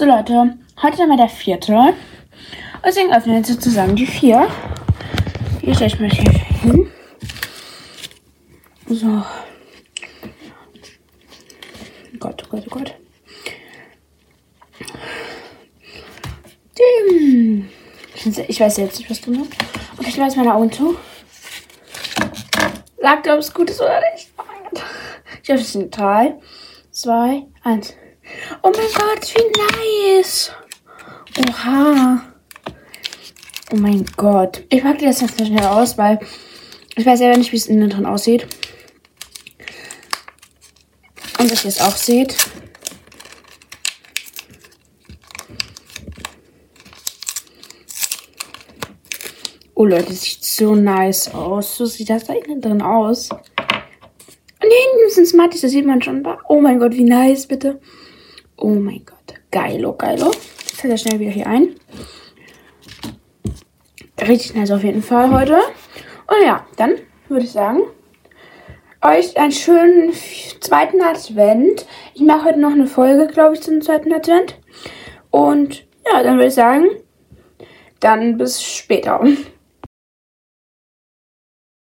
So Leute, heute mal der vierte. Deswegen öffnen wir jetzt sozusagen die vier. Hier stelle ich mal hier hin. So. Gott, oh Gott, oh Gott. Ich weiß jetzt nicht, was du machst. Okay, ich weiß meine Augen zu. Sagt ob es gut ist oder nicht. Oh. Ich öffne es in 3, 2, 1. Oh mein Gott, wie nice. Oha. Oh mein Gott. Ich packe das jetzt schnell aus, weil ich weiß selber nicht, wie es innen drin aussieht. Und dass ihr es auch seht. Oh Leute, sieht so nice aus. So sieht das da innen drin aus. Und hinten sind Smarties, das sieht man schon. Oh mein Gott, wie nice, bitte. Oh mein Gott. Geilo, geilo. Jetzt fällt er schnell wieder hier ein. Richtig nice auf jeden Fall heute. Und ja, dann würde ich sagen, euch einen schönen zweiten Advent. Ich mache heute noch eine Folge, glaube ich, zum zweiten Advent. Und ja, dann würde ich sagen, dann bis später.